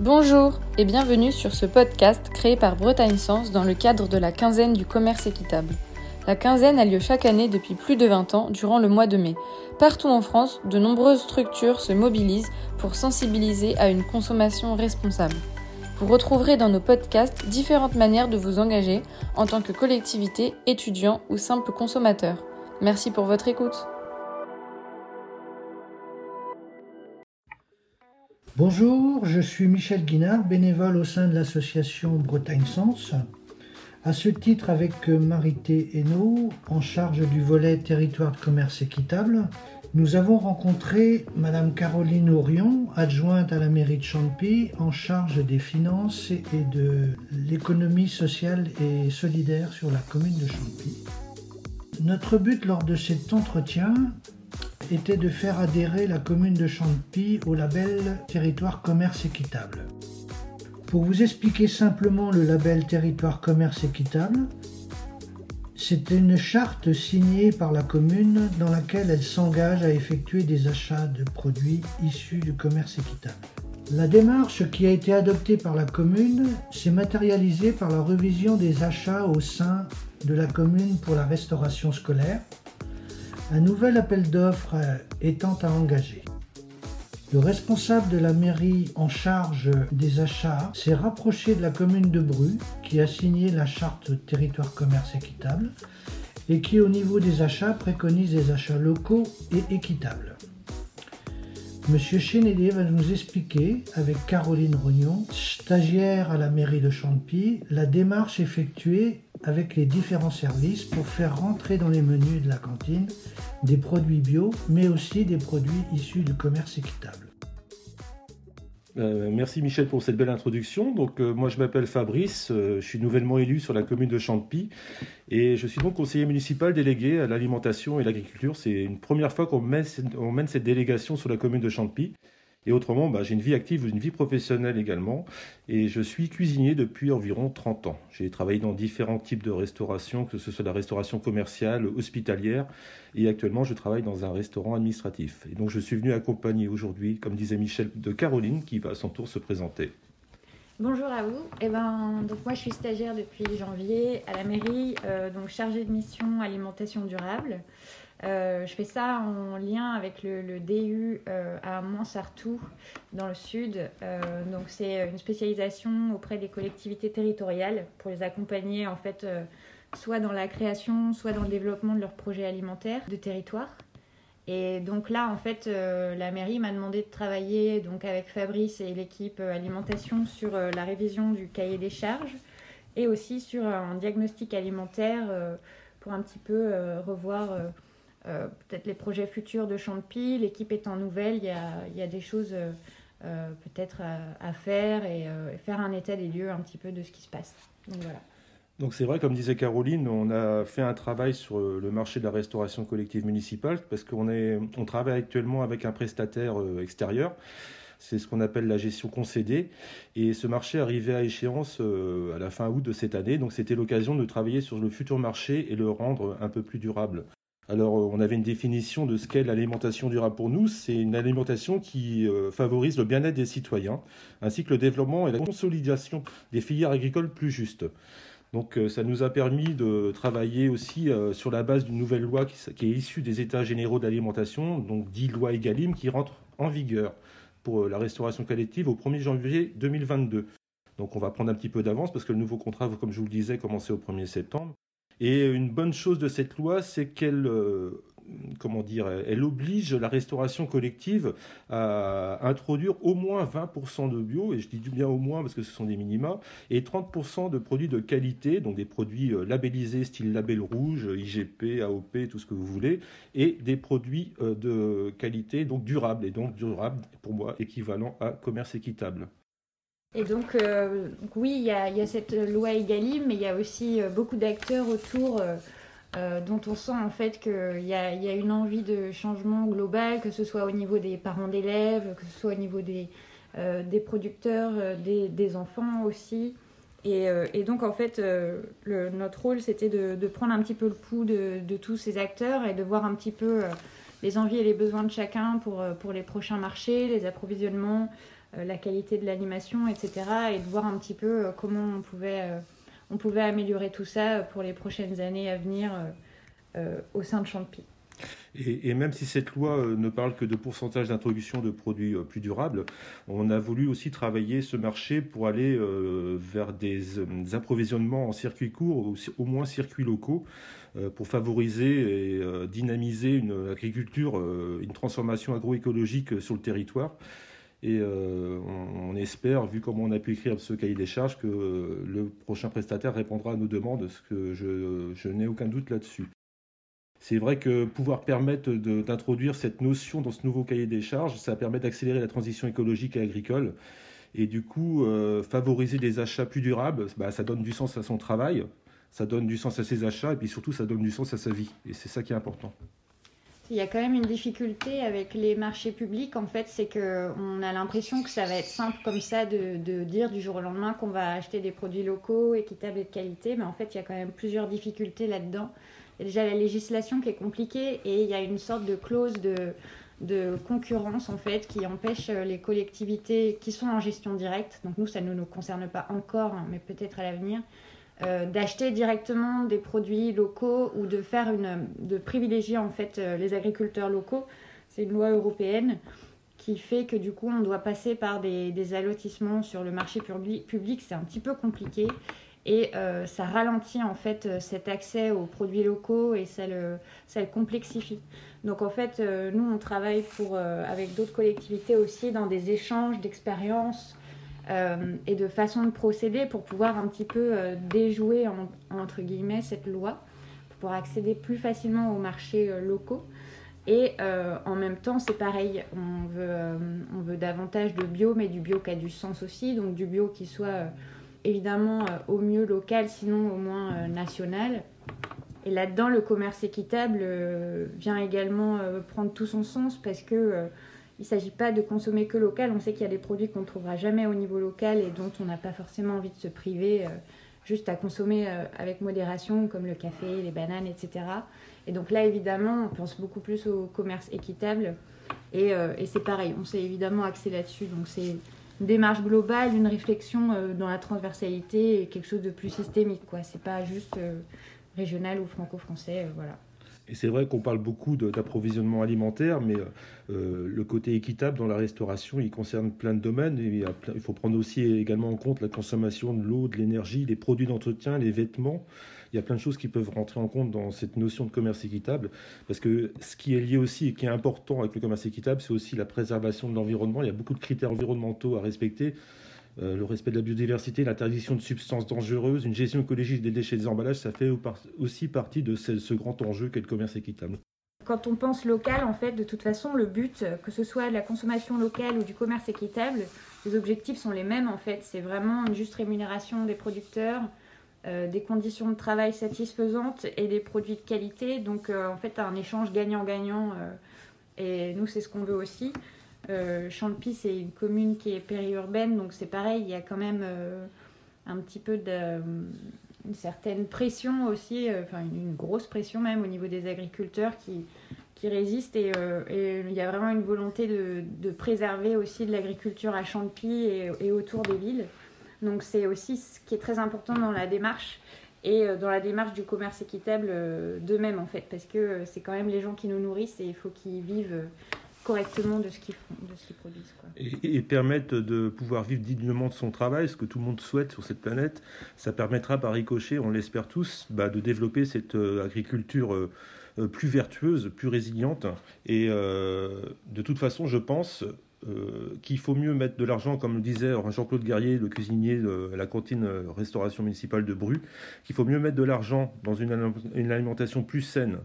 Bonjour et bienvenue sur ce podcast créé par Bretagne Sens dans le cadre de la quinzaine du commerce équitable. La quinzaine a lieu chaque année depuis plus de 20 ans durant le mois de mai. Partout en France, de nombreuses structures se mobilisent pour sensibiliser à une consommation responsable. Vous retrouverez dans nos podcasts différentes manières de vous engager en tant que collectivité, étudiant ou simple consommateur. Merci pour votre écoute. Bonjour, je suis Michel Guinard, bénévole au sein de l'association Bretagne Sens. À ce titre, avec Marité Hainaut, en charge du volet territoire de commerce équitable, nous avons rencontré Madame Caroline Orion, adjointe à la mairie de Champy, en charge des finances et de l'économie sociale et solidaire sur la commune de Champy. Notre but lors de cet entretien était de faire adhérer la commune de Champy au label Territoire Commerce Équitable. Pour vous expliquer simplement le label Territoire Commerce Équitable, c'est une charte signée par la commune dans laquelle elle s'engage à effectuer des achats de produits issus du commerce équitable. La démarche qui a été adoptée par la commune s'est matérialisée par la révision des achats au sein de la commune pour la restauration scolaire, un nouvel appel d'offres étant à engager. Le responsable de la mairie en charge des achats s'est rapproché de la commune de Bru, qui a signé la charte territoire commerce équitable et qui au niveau des achats préconise des achats locaux et équitables. Monsieur Chénédé va nous expliquer, avec Caroline Rognon, stagiaire à la mairie de Champy, la démarche effectuée avec les différents services pour faire rentrer dans les menus de la cantine des produits bio, mais aussi des produits issus du commerce équitable. Euh, merci Michel pour cette belle introduction. Donc euh, moi je m'appelle Fabrice, euh, je suis nouvellement élu sur la commune de Champy et je suis donc conseiller municipal délégué à l'alimentation et l'agriculture. C'est une première fois qu'on mène, cette délégation sur la commune de Champy. Et autrement, bah, j'ai une vie active, une vie professionnelle également. Et je suis cuisinier depuis environ 30 ans. J'ai travaillé dans différents types de restauration, que ce soit la restauration commerciale, hospitalière. Et actuellement, je travaille dans un restaurant administratif. Et donc, je suis venu accompagner aujourd'hui, comme disait Michel, de Caroline, qui va à son tour se présenter. Bonjour à vous. Eh ben, donc moi, je suis stagiaire depuis janvier à la mairie, euh, donc chargée de mission alimentation durable. Euh, je fais ça en lien avec le, DU euh, à Montsartou, dans le sud. Euh, donc, c'est une spécialisation auprès des collectivités territoriales pour les accompagner, en fait, soit dans la création, soit dans le développement de leurs projets alimentaires de territoire. Et donc là, en fait, la mairie m'a demandé de travailler donc avec Fabrice et l'équipe alimentation sur la révision du cahier des charges et aussi sur un diagnostic alimentaire pour un petit peu revoir euh, peut-être les projets futurs de Champy. L'équipe étant nouvelle, il y a, des choses euh, euh, peut-être à, faire et faire un état des lieux un petit peu de ce qui se passe. Donc voilà. Donc c'est vrai, comme disait Caroline, on a fait un travail sur le marché de la restauration collective municipale parce qu'on est, on travaille actuellement avec un prestataire extérieur. C'est ce qu'on appelle la gestion concédée. Et ce marché arrivait à échéance à la fin août de cette année. Donc c'était l'occasion de travailler sur le futur marché et le rendre un peu plus durable. Alors, euh, on avait une définition de ce qu'est l'alimentation durable pour nous. C'est une alimentation qui euh, favorise le bien-être des citoyens, ainsi que le développement et la consolidation des filières agricoles plus justes. Donc, euh, ça nous a permis de travailler aussi sur la base d'une nouvelle loi qui, est issue des États généraux de l'alimentation, donc dit loi EGalim, qui rentre en vigueur pour la restauration collective au 1er janvier 2022. Donc, on va prendre un petit peu d'avance parce que le nouveau contrat, comme je vous le disais, commençait au 1er septembre. Et une bonne chose de cette loi, c'est qu'elle euh, comment dire, elle oblige la restauration collective à introduire au moins 20% de bio, et je dis bien au moins parce que ce sont des minima, et 30% de produits de qualité, donc des produits euh, labellisés style label rouge, IGP, AOP, tout ce que vous voulez, et des produits euh, de qualité donc durables, et donc durable pour moi équivalent à commerce équitable. Et donc, euh, oui, il y, a, cette loi Egalim, mais il y a aussi euh, beaucoup d'acteurs autour euh, dont on sent en fait qu'il y, a, une envie de changement global, que ce soit au niveau des parents d'élèves, que ce soit au niveau des, producteurs, des, enfants aussi. Et, donc, en fait, notre rôle, c'était de, prendre un petit peu le pouls de, tous ces acteurs et de voir un petit peu les envies et les besoins de chacun pour les prochains marchés, les approvisionnements, la qualité de l'animation, etc. Et de voir un petit peu comment on pouvait, on pouvait améliorer tout ça pour les prochaines années à venir au sein de Champi. Et, même si cette loi euh, ne parle que de pourcentage d'introduction de produits euh, plus durables, on a voulu aussi travailler ce marché pour aller euh, vers des, approvisionnements en circuit court ou au moins circuits locaux pour favoriser et dynamiser une agriculture, une transformation agroécologique sur le territoire. Et on, espère, vu comment on a pu écrire ce cahier des charges, que le prochain prestataire répondra à nos demandes, ce que je n'ai aucun doute là-dessus. C'est vrai que pouvoir permettre d'introduire cette notion dans ce nouveau cahier des charges, ça permet d'accélérer la transition écologique et agricole. Et du coup, euh, favoriser des achats plus durables, bah, ça donne du sens à son travail, ça donne du sens à ses achats, et puis surtout, ça donne du sens à sa vie. Et c'est ça qui est important. Il y a quand même une difficulté avec les marchés publics, en fait, c'est qu'on a l'impression que ça va être simple comme ça de, dire du jour au lendemain qu'on va acheter des produits locaux, équitables et de qualité, mais en fait, il y a quand même plusieurs difficultés là-dedans. Il y a déjà la législation qui est compliquée et il y a une sorte de clause de, de concurrence en fait qui empêche euh, les collectivités qui sont en gestion directe, donc nous ça ne nous concerne pas encore, hein, mais peut-être à l'avenir, euh, d'acheter directement des produits locaux ou de faire une, de privilégier en fait euh, les agriculteurs locaux. C'est une loi européenne qui fait que du coup on doit passer par des, des allotissements sur le marché public. C'est un petit peu compliqué et euh, ça ralentit en fait cet accès aux produits locaux et ça le, ça le complexifie. Donc en fait, nous on travaille pour, avec d'autres collectivités aussi dans des échanges d'expériences et de façons de procéder pour pouvoir un petit peu déjouer entre guillemets cette loi, pour pouvoir accéder plus facilement aux marchés locaux. Et en même temps, c'est pareil, on veut, davantage de bio, mais du bio qui a du sens aussi, donc du bio qui soit évidemment euh, au mieux local, sinon au moins euh, national. Et là-dedans, le commerce équitable euh, vient également prendre tout son sens parce que il ne s'agit pas de consommer que local. On sait qu'il y a des produits qu'on ne trouvera jamais au niveau local et dont on n'a pas forcément envie de se priver juste à consommer avec modération, comme le café, les bananes, etc. Et donc là, évidemment, on pense beaucoup plus au commerce équitable. Et, et c'est pareil, on s'est évidemment axé là-dessus. Donc c'est une démarche globale, une réflexion euh, dans la transversalité et quelque chose de plus systémique. quoi. C'est pas juste euh, régional ou franco-français. Euh, voilà. Et c'est vrai qu'on parle beaucoup d'approvisionnement alimentaire, mais le côté équitable dans la restauration, il concerne plein de domaines. il, il, faut prendre aussi également en compte la consommation de l'eau, de l'énergie, les produits d'entretien, les vêtements il y a plein de choses qui peuvent rentrer en compte dans cette notion de commerce équitable. Parce que ce qui est lié aussi et qui est important avec le commerce équitable, c'est aussi la préservation de l'environnement. Il y a beaucoup de critères environnementaux à respecter. Euh, le respect de la biodiversité, l'interdiction de substances dangereuses, une gestion écologique des déchets et des emballages, ça fait aussi partie de ce, grand enjeu qu'est le commerce équitable. Quand on pense local, en fait, de toute façon, le but, que ce soit de la consommation locale ou du commerce équitable, les objectifs sont les mêmes, en fait. C'est vraiment une juste rémunération des producteurs, euh, des conditions de travail satisfaisantes et des produits de qualité. Donc euh, en fait, un échange gagnant-gagnant. Et nous, c'est ce qu'on veut aussi. Champy, c'est une commune qui est périurbaine, donc c'est pareil, il y a quand même un petit peu de, une certaine pression aussi, enfin une, grosse pression même au niveau des agriculteurs qui, qui résistent et, il y a vraiment une volonté de, préserver aussi de l'agriculture à Champy et, autour des villes. Donc c'est aussi ce qui est très important dans la démarche et euh, dans la démarche du commerce équitable euh, d'eux-mêmes en fait, parce que euh, c'est quand même les gens qui nous nourrissent et il faut qu'ils vivent correctement de ce qu'ils font, de ce qu'ils produisent. Et, permettre de pouvoir vivre dignement de son travail, ce que tout le monde souhaite sur cette planète, ça permettra par ricochet, on l'espère tous, bah, de développer cette agriculture plus vertueuse, plus résiliente. Et de toute façon, je pense, euh, qu'il faut mieux mettre de l'argent, comme le disait Jean-Claude Guerrier, le cuisinier de la cantine euh, restauration municipale de Bru, qu'il faut mieux mettre de l'argent dans une, alimentation plus saine,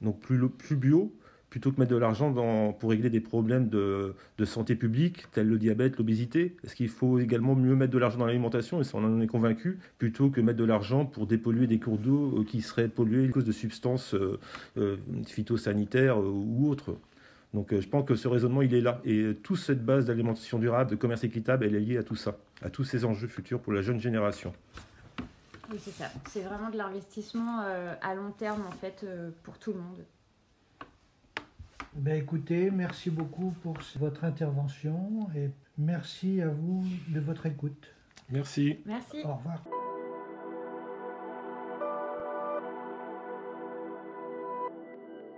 donc plus bio, plutôt que mettre de l'argent pour régler des problèmes de, santé publique, tels le diabète, l'obésité. Est-ce qu'il faut également mieux mettre de l'argent dans l'alimentation, et ça on en est convaincu, plutôt que mettre de l'argent pour dépolluer des cours d'eau euh, qui seraient pollués à cause de substances phytosanitaires ou autres donc euh, je pense que ce raisonnement, il est là. Et toute cette base d'alimentation durable, de commerce équitable, elle est liée à tout ça, à tous ces enjeux futurs pour la jeune génération. Oui, c'est ça. C'est vraiment de l'investissement euh, à long terme, en fait, euh, pour tout le monde. Ben écoutez, merci beaucoup pour votre intervention et merci à vous de votre écoute. Merci. Merci. Au revoir.